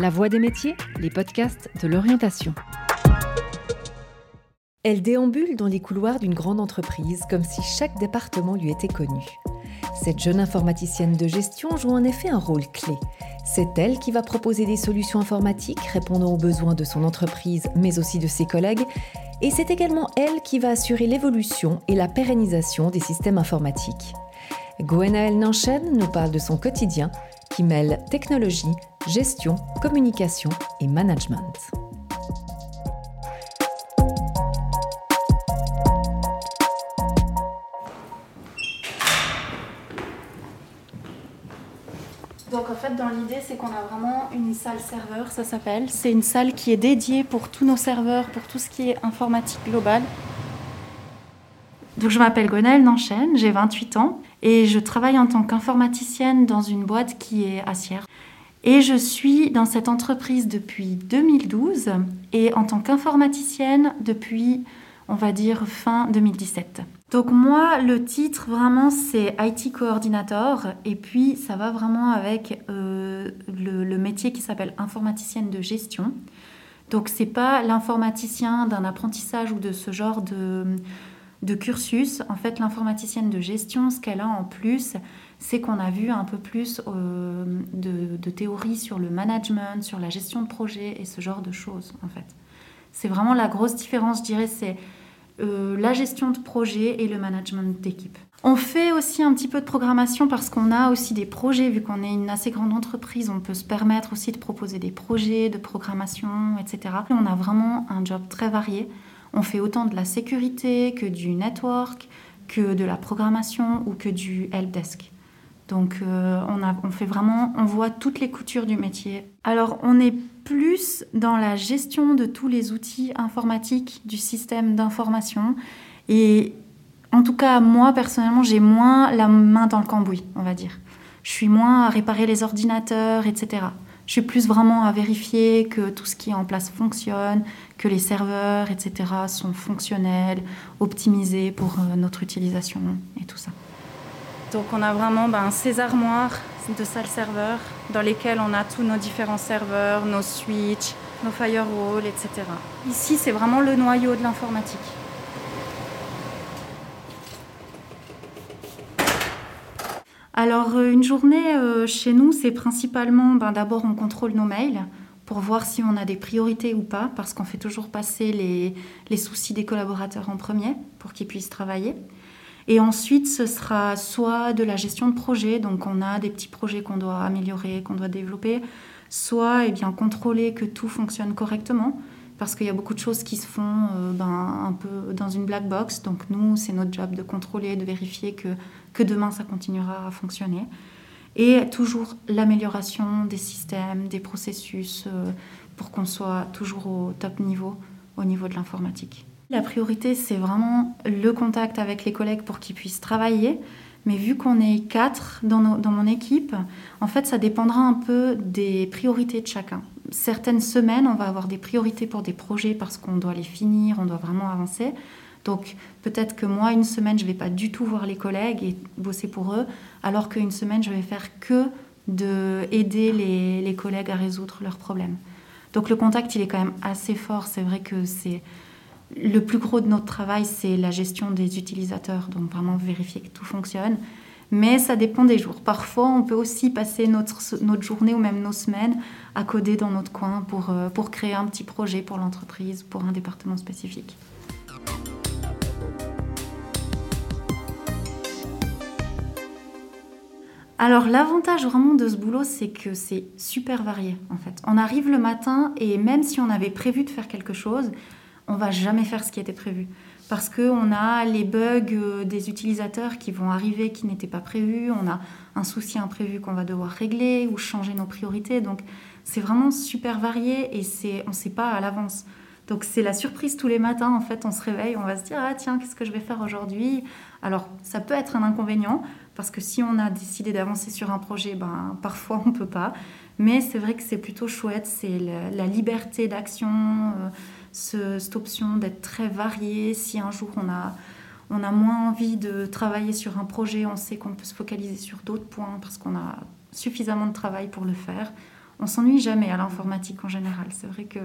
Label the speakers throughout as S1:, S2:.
S1: La Voix des métiers, les podcasts de l'orientation. Elle déambule dans les couloirs d'une grande entreprise comme si chaque département lui était connu. Cette jeune informaticienne de gestion joue en effet un rôle clé. C'est elle qui va proposer des solutions informatiques répondant aux besoins de son entreprise mais aussi de ses collègues. Et c'est également elle qui va assurer l'évolution et la pérennisation des systèmes informatiques. Gwenaëlle Nanchen nous parle de son quotidien qui mêle technologie, gestion, communication et management.
S2: Donc en fait, dans l'idée, c'est qu'on a vraiment une salle serveur, ça s'appelle. C'est une salle qui est dédiée pour tous nos serveurs, pour tout ce qui est informatique globale. Donc je m'appelle Gonelle Nanchen, j'ai 28 ans et je travaille en tant qu'informaticienne dans une boîte qui est à. Et je suis dans cette entreprise depuis 2012 et en tant qu'informaticienne depuis, on va dire, fin 2017. Donc moi, le titre vraiment, c'est IT coordinator et puis ça va vraiment avec euh, le, le métier qui s'appelle informaticienne de gestion. Donc c'est pas l'informaticien d'un apprentissage ou de ce genre de de cursus, en fait, l'informaticienne de gestion, ce qu'elle a en plus, c'est qu'on a vu un peu plus euh, de, théorie sur le management, sur la gestion de projet et ce genre de choses, en fait. C'est vraiment la grosse différence, je dirais, c'est euh, la gestion de projet et le management d'équipe. On fait aussi un petit peu de programmation parce qu'on a aussi des projets, vu qu'on est une assez grande entreprise, on peut se permettre aussi de proposer des projets de programmation, etc. On a vraiment un job très varié. On fait autant de la sécurité que du network, que de la programmation ou que du helpdesk. Donc euh, on, a, on fait vraiment, on voit toutes les coutures du métier. Alors on est plus dans la gestion de tous les outils informatiques du système d'information et en tout cas moi personnellement j'ai moins la main dans le cambouis, on va dire. Je suis moins à réparer les ordinateurs, etc. Je suis plus vraiment à vérifier que tout ce qui est en place fonctionne, que les serveurs, etc., sont fonctionnels, optimisés pour euh, notre utilisation et tout ça. Donc on a vraiment ben, ces armoires de salles serveurs dans lesquelles on a tous nos différents serveurs, nos switches, nos firewalls, etc. Ici, c'est vraiment le noyau de l'informatique. Alors, euh, une journée euh, chez nous, c'est principalement, ben, d'abord, on contrôle nos mails pour voir si on a des priorités ou pas, parce qu'on fait toujours passer les, les, soucis des collaborateurs en premier pour qu'ils puissent travailler. Et ensuite, ce sera soit de la gestion de projet, donc on a des petits projets qu'on doit améliorer, qu'on doit développer, soit eh bien, contrôler que tout fonctionne correctement, parce qu'il y a beaucoup de choses qui se font euh, ben, un peu dans une black box. Donc nous, c'est notre job de contrôler, de vérifier que, que demain, ça continuera à fonctionner. Et toujours l'amélioration des systèmes, des processus, euh, pour qu'on soit toujours au top niveau, au niveau de l'informatique. La priorité, c'est vraiment le contact avec les collègues pour qu'ils puissent travailler. Mais vu qu'on est quatre dans, nos, dans, mon équipe, en fait, ça dépendra un peu des priorités de chacun certaines semaines, on va avoir des priorités pour des projets parce qu'on doit les finir, on doit vraiment avancer. Donc peut-être que moi, une semaine, je ne vais pas du tout voir les collègues et bosser pour eux, alors qu'une semaine, je vais faire que d'aider les, les collègues à résoudre leurs problèmes. Donc le contact, il est quand même assez fort. C'est vrai que c'est le plus gros de notre travail, c'est la gestion des utilisateurs, donc vraiment vérifier que tout fonctionne. Mais ça dépend des jours. Parfois, on peut aussi passer notre, journée ou même nos semaines à coder dans notre coin pour, euh, pour créer un petit projet pour l'entreprise, pour un département spécifique. Alors l'avantage vraiment de ce boulot, c'est que c'est super varié en fait. On arrive le matin et même si on avait prévu de faire quelque chose, on va jamais faire ce qui était prévu parce qu'on a les bugs euh, des utilisateurs qui vont arriver qui n'étaient pas prévus, on a un souci imprévu qu'on va devoir régler ou changer nos priorités. Donc c'est vraiment super varié et on ne sait pas à l'avance. Donc c'est la surprise tous les matins, en fait, on se réveille, on va se dire, ah tiens, qu'est-ce que je vais faire aujourd'hui? Alors ça peut être un inconvénient, parce que si on a décidé d'avancer sur un projet, ben, parfois on ne peut pas. Mais c'est vrai que c'est plutôt chouette, c'est la, liberté d'action. Euh, cette option d'être très varié. Si un jour on a, on a moins envie de travailler sur un projet, on sait qu'on peut se focaliser sur d'autres points parce qu'on a suffisamment de travail pour le faire. on s'ennuie jamais à l'informatique en général. C'est vrai que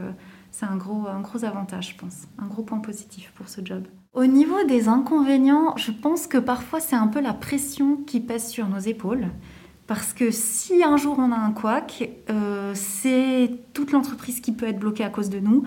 S2: c'est un gros, un gros avantage, je pense, un gros point positif pour ce job. Au niveau des inconvénients, je pense que parfois c'est un peu la pression qui pèse sur nos épaules. Parce que si un jour on a un couac, euh, c'est toute l'entreprise qui peut être bloquée à cause de nous.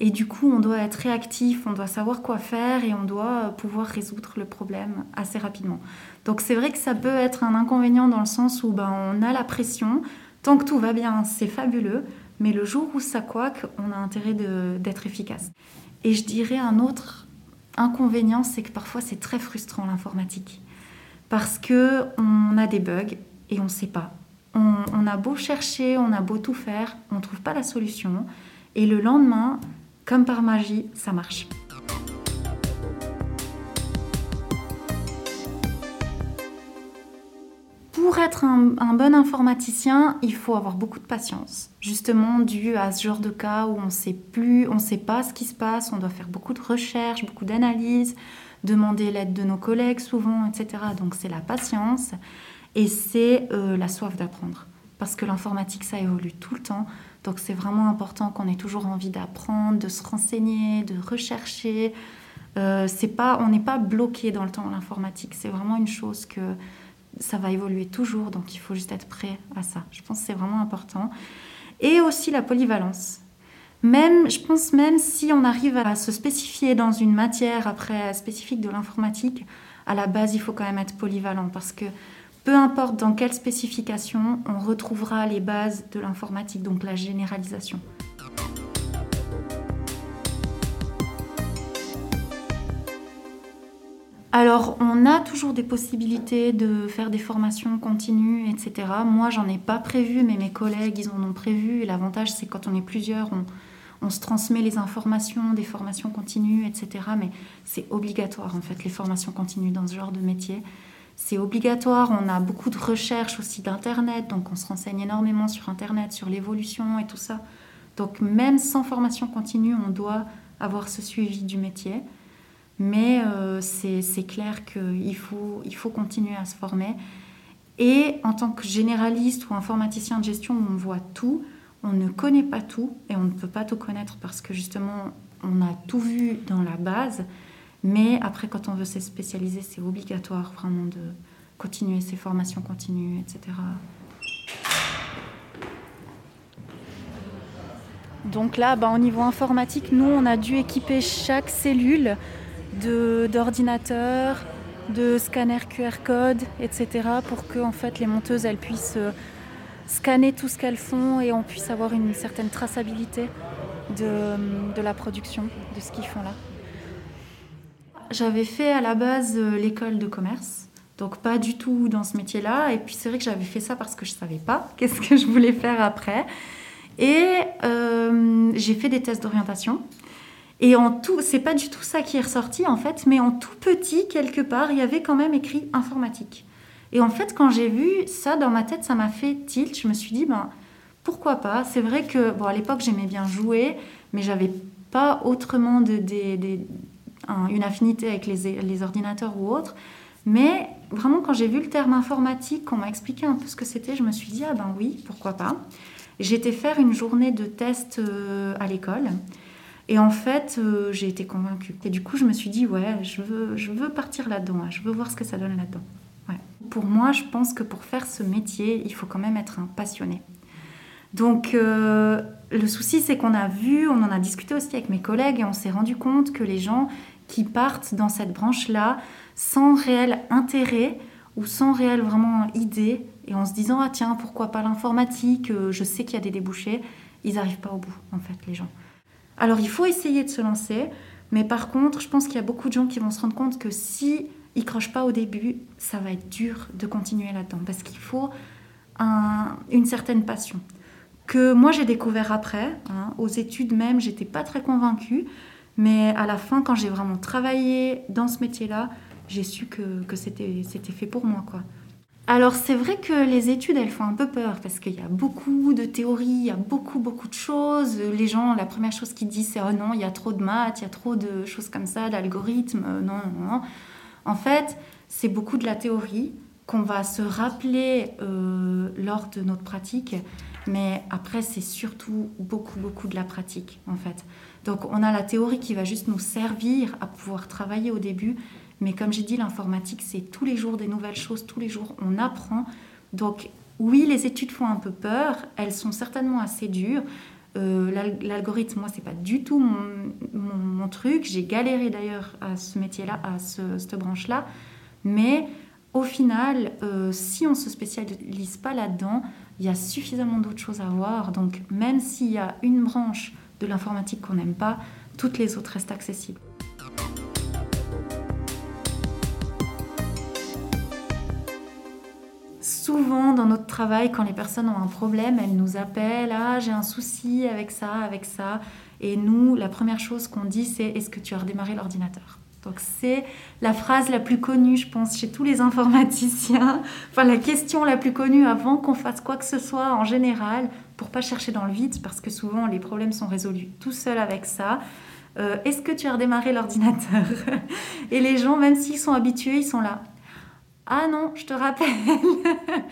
S2: Et du coup, on doit être réactif, on doit savoir quoi faire et on doit pouvoir résoudre le problème assez rapidement. Donc c'est vrai que ça peut être un inconvénient dans le sens où ben, on a la pression. Tant que tout va bien, c'est fabuleux. Mais le jour où ça couac, on a intérêt d'être efficace. Et je dirais un autre inconvénient, c'est que parfois c'est très frustrant l'informatique. Parce que on a des bugs et on ne sait pas. On, on, a beau chercher, on a beau tout faire, on ne trouve pas la solution. Et le lendemain, comme par magie, ça marche. Pour être un, bon informaticien, il faut avoir beaucoup de patience. Justement, dû à ce genre de cas où on ne sait plus, on ne sait pas ce qui se passe, on doit faire beaucoup de recherches, beaucoup d'analyses, demander l'aide de nos collègues souvent, etc. Donc c'est la patience et c'est euh, la soif d'apprendre. Parce que l'informatique, ça évolue tout le temps. Donc c'est vraiment important qu'on ait toujours envie d'apprendre, de se renseigner, de rechercher. Euh, pas, on n'est pas bloqué dans le temps l'informatique. C'est vraiment une chose que ça va évoluer toujours, donc il faut juste être prêt à ça. Je pense que c'est vraiment important. Et aussi la polyvalence. Même, je pense même si on arrive à se spécifier dans une matière après spécifique de l'informatique, à la base il faut quand même être polyvalent parce que peu importe dans quelle spécification, on retrouvera les bases de l'informatique, donc la généralisation. Alors, on a toujours des possibilités de faire des formations continues, etc. Moi, j'en ai pas prévu, mais mes collègues, ils en ont prévu. L'avantage, c'est quand on est plusieurs, on, se transmet les informations, des formations continues, etc. Mais c'est obligatoire, en fait, les formations continues dans ce genre de métier. C'est obligatoire. On a beaucoup de recherches aussi d'Internet, donc on se renseigne énormément sur Internet, sur l'évolution et tout ça. Donc, même sans formation continue, on doit avoir ce suivi du métier. Mais euh, c'est clair qu'il faut, il faut continuer à se former. Et en tant que généraliste ou informaticien de gestion, on voit tout, on ne connaît pas tout et on ne peut pas tout connaître parce que justement, on a tout vu dans la base. Mais après, quand on veut se spécialiser, c'est obligatoire vraiment de continuer ses formations continues, etc. Donc là, bah, au niveau informatique, nous, on a dû équiper chaque cellule d'ordinateurs, de, scanners QR code, etc. pour que en fait, les monteuses elles puissent euh, scanner tout ce qu'elles font et on puisse avoir une certaine traçabilité de, de la production, de ce qu'ils font là. J'avais fait à la base euh, l'école de commerce, donc pas du tout dans ce métier-là. Et puis c'est vrai que j'avais fait ça parce que je ne savais pas qu'est-ce que je voulais faire après. Et euh, j'ai fait des tests d'orientation. Et en tout, c'est pas du tout ça qui est ressorti en fait, mais en tout petit, quelque part, il y avait quand même écrit informatique. Et en fait, quand j'ai vu ça dans ma tête, ça m'a fait tilt. Je me suis dit, ben, pourquoi pas? C'est vrai que, bon, à l'époque, j'aimais bien jouer, mais j'avais pas autrement de, une affinité avec les, ordinateurs ou autres. Mais vraiment, quand j'ai vu le terme informatique, qu'on m'a expliqué un peu ce que c'était, je me suis dit, ah ben oui, pourquoi pas. J'étais faire une journée de test euh, à l'école. Et en fait, euh, j'ai été convaincue. Et du coup, je me suis dit, ouais, je veux, je veux partir là-dedans, je veux voir ce que ça donne là-dedans. Pour moi, je pense que pour faire ce métier, il faut quand même être un passionné. Donc, euh, le souci, c'est qu'on a vu, on en a discuté aussi avec mes collègues, et on s'est rendu compte que les gens qui partent dans cette branche-là, sans réel intérêt ou sans réel vraiment idée, et en se disant, ah tiens, pourquoi pas l'informatique, euh, je sais qu'il y a des débouchés, ils n'arrivent pas au bout, en fait, les gens. Alors il faut essayer de se lancer, mais par contre, je pense qu'il y a beaucoup de gens qui vont se rendre compte que si ils crochent pas au début, ça va être dur de continuer là-dedans parce qu'il faut une certaine passion que moi j'ai découvert après. Hein. aux études même, j'étais pas très convaincue, mais à la fin, quand j'ai vraiment travaillé dans ce métier-là, j'ai su que, que c'était fait pour moi, quoi. Alors c'est vrai que les études, elles font un peu peur parce qu'il y a beaucoup de théories, il y a beaucoup, beaucoup de choses. Les gens, la première chose qu'ils disent, c'est oh non, il y a trop de maths, il y a trop de choses comme ça, d'algorithmes. Non, non, non. En fait, c'est beaucoup de la théorie, qu'on va se rappeler euh, lors de notre pratique, mais après c'est surtout beaucoup beaucoup de la pratique en fait. Donc on a la théorie qui va juste nous servir à pouvoir travailler au début, mais comme j'ai dit l'informatique c'est tous les jours des nouvelles choses, tous les jours on apprend. Donc oui les études font un peu peur, elles sont certainement assez dures. Euh, l'algorithme, moi, c'est pas du tout mon, truc. J'ai galéré d'ailleurs à ce métier-là, à cette branche-là. Mais au final, euh, si on se spécialise pas là-dedans, il y a suffisamment d'autres choses à voir. Donc, même s'il y a une branche de l'informatique qu'on n'aime pas, toutes les autres restent accessibles. Souvent dans notre travail, quand les personnes ont un problème, elles nous appellent Ah, j'ai un souci avec ça, avec ça. Et nous, la première chose qu'on dit, c'est Est-ce que tu as redémarré l'ordinateur? Donc c'est la phrase la plus connue, je pense, chez tous les informaticiens. Enfin, la question la plus connue avant qu'on fasse quoi que ce soit en général, pour pas chercher dans le vide, parce que souvent les problèmes sont résolus tout seuls avec ça. Euh, est-ce que tu as redémarré l'ordinateur? Et les gens, même s'ils sont habitués, ils sont là. Ah non, je te rappelle.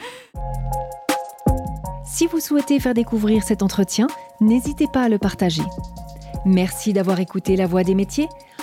S1: si vous souhaitez faire découvrir cet entretien, n'hésitez pas à le partager. Merci d'avoir écouté La Voix des métiers